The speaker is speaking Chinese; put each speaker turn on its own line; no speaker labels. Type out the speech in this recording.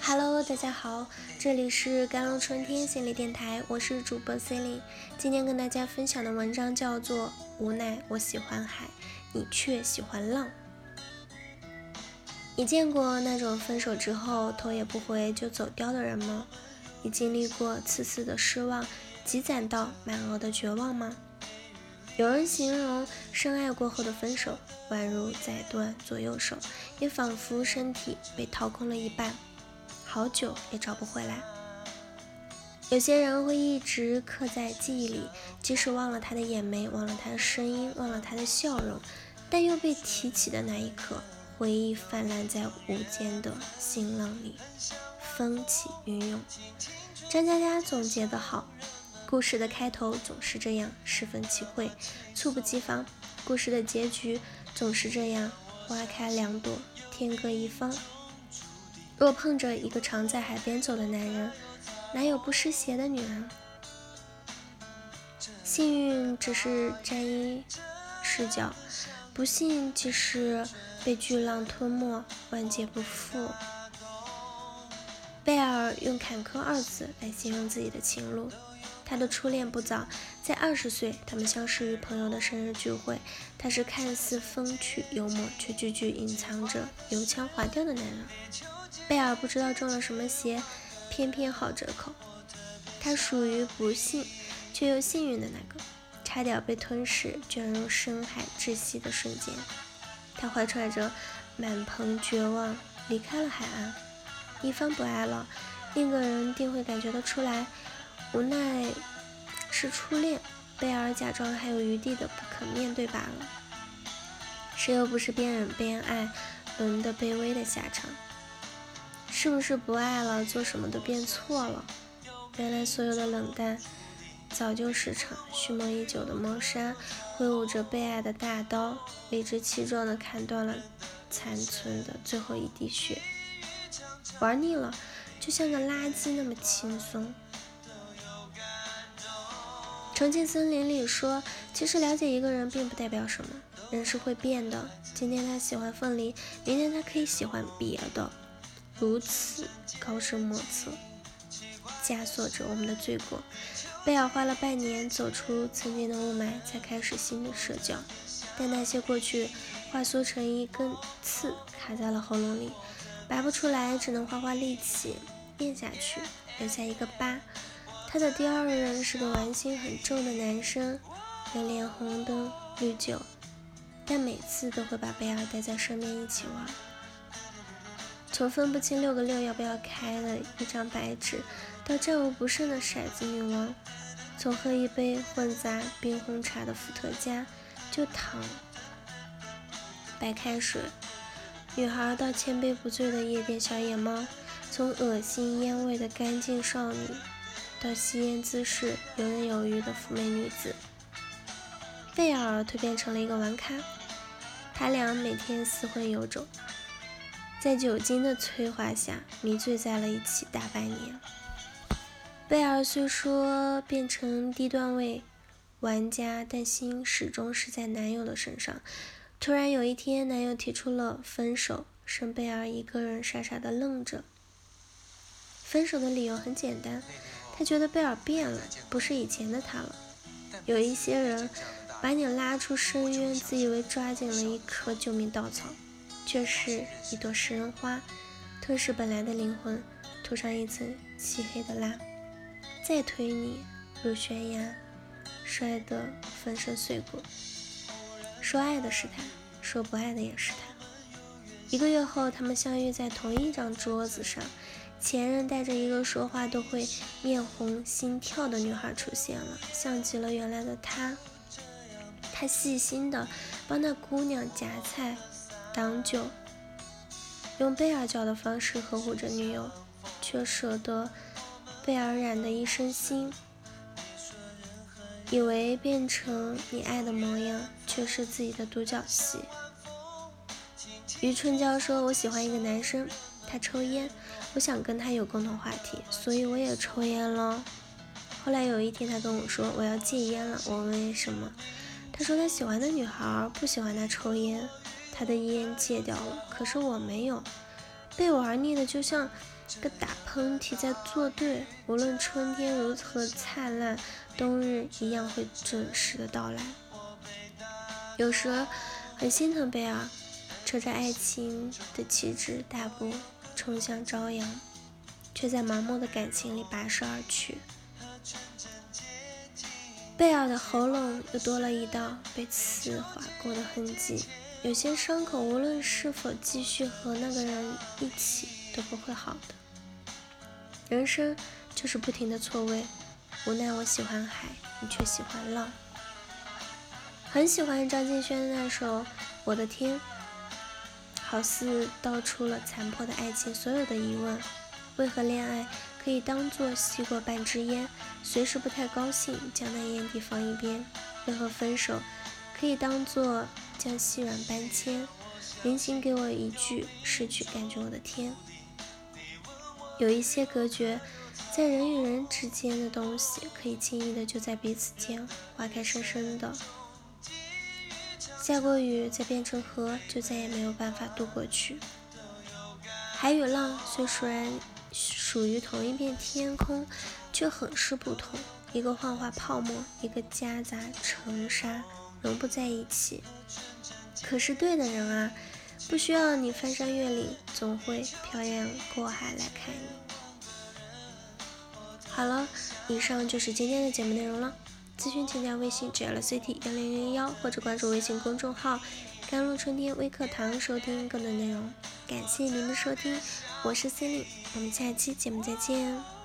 Hello，大家好，这里是甘露春天心理电台，我是主播 c e l i n e 今天跟大家分享的文章叫做《无奈我喜欢海，你却喜欢浪》。你见过那种分手之后头也不回就走掉的人吗？你经历过次次的失望积攒到满额的绝望吗？有人形容深爱过后的分手，宛如宰断左右手，也仿佛身体被掏空了一半，好久也找不回来。有些人会一直刻在记忆里，即使忘了他的眼眉，忘了他的声音，忘了他的笑容，但又被提起的那一刻，回忆泛滥在无间的新浪里，风起云涌。张嘉佳总结得好。故事的开头总是这样，十分奇慧，猝不及防；故事的结局总是这样，花开两朵，天各一方。若碰着一个常在海边走的男人，哪有不湿鞋的女人？幸运只是沾衣赤脚，不幸即使被巨浪吞没，万劫不复。贝尔用坎坷二字来形容自己的情路。他的初恋不早，在二十岁，他们相识于朋友的生日聚会。他是看似风趣幽默，却句句隐藏着油腔滑调的男人。贝尔不知道中了什么邪，偏偏好折扣。他属于不幸却又幸运的那个，差点被吞噬，卷入深海窒息的瞬间。他怀揣着满盆绝望离开了海岸。一方不爱了，另个人定会感觉得出来。无奈是初恋，贝尔假装还有余地的不肯面对罢了。谁又不是边忍边爱，沦得卑微的下场？是不是不爱了，做什么都变错了？原来所有的冷淡，早就是场蓄谋已久的谋杀。挥舞着被爱的大刀，理直气壮地砍断了残存的最后一滴血。玩腻了，就像个垃圾那么轻松。重庆森林里说，其实了解一个人并不代表什么，人是会变的。今天他喜欢凤梨，明天他可以喜欢别的，如此高深莫测，枷锁着我们的罪过。贝尔花了半年走出曾经的雾霾，才开始新的社交，但那些过去化缩成一根刺，卡在了喉咙里，拔不出来，只能花花力气咽下去，留下一个疤。他的第二任是个玩心很重的男生，有脸红灯绿酒，但每次都会把贝尔带在身边一起玩。从分不清六个六要不要开的一张白纸，到战无不胜的骰子女王；从喝一杯混杂冰红茶的伏特加就躺白开水女孩，到千杯不醉的夜店小野猫；从恶心烟味的干净少女。到吸烟姿势游刃有余的妩媚女子，贝尔蜕变成了一个玩咖。他俩每天厮混有种，在酒精的催化下迷醉在了一起大半年。贝尔虽说变成低段位玩家，但心始终是在男友的身上。突然有一天，男友提出了分手，剩贝尔一个人傻傻的愣着。分手的理由很简单。他觉得贝尔变了，不是以前的他了。有一些人把你拉出深渊，自以为抓紧了一颗救命稻草，却是一朵食人花，吞噬本来的灵魂，涂上一层漆黑的蜡，再推你入悬崖，摔得粉身碎骨。说爱的是他，说不爱的也是他。一个月后，他们相遇在同一张桌子上。前任带着一个说话都会面红心跳的女孩出现了，像极了原来的他。他细心的帮那姑娘夹菜、挡酒，用贝尔教的方式呵护着女友，却舍得贝尔染的一身腥。以为变成你爱的模样，却是自己的独角戏。余春娇说：“我喜欢一个男生。”他抽烟，我想跟他有共同话题，所以我也抽烟了。后来有一天，他跟我说我要戒烟了。我问为什么，他说他喜欢的女孩不喜欢他抽烟，他的烟戒掉了，可是我没有。被玩腻的就像个打喷嚏在作对。无论春天如何灿烂，冬日一样会准时的到来。有时很心疼贝尔，扯着爱情的旗帜，大步冲向朝阳，却在盲目的感情里跋涉而去。贝尔的喉咙又多了一道被刺划过的痕迹。有些伤口，无论是否继续和那个人一起，都不会好的。人生就是不停的错位。无奈我喜欢海，你却喜欢浪。很喜欢张敬轩的那首《我的天》，好似道出了残破的爱情所有的疑问：为何恋爱可以当作吸过半支烟，随时不太高兴将那烟蒂放一边？为何分手可以当作……将细软搬迁，临行给我一句：失去感觉，我的天。有一些隔绝在人与人之间的东西，可以轻易的就在彼此间划开深深的。下过雨再变成河，就再也没有办法渡过去。海与浪虽属然属于同一片天空，却很是不同。一个幻化泡沫，一个夹杂尘沙。融不在一起，可是对的人啊，不需要你翻山越岭，总会漂洋过海来看你。好了，以上就是今天的节目内容了。咨询请加微信 jlct 幺零零幺，或者关注微信公众号“甘露春天微课堂”收听更多内容。感谢您的收听，我是 Cindy，我们下期节目再见。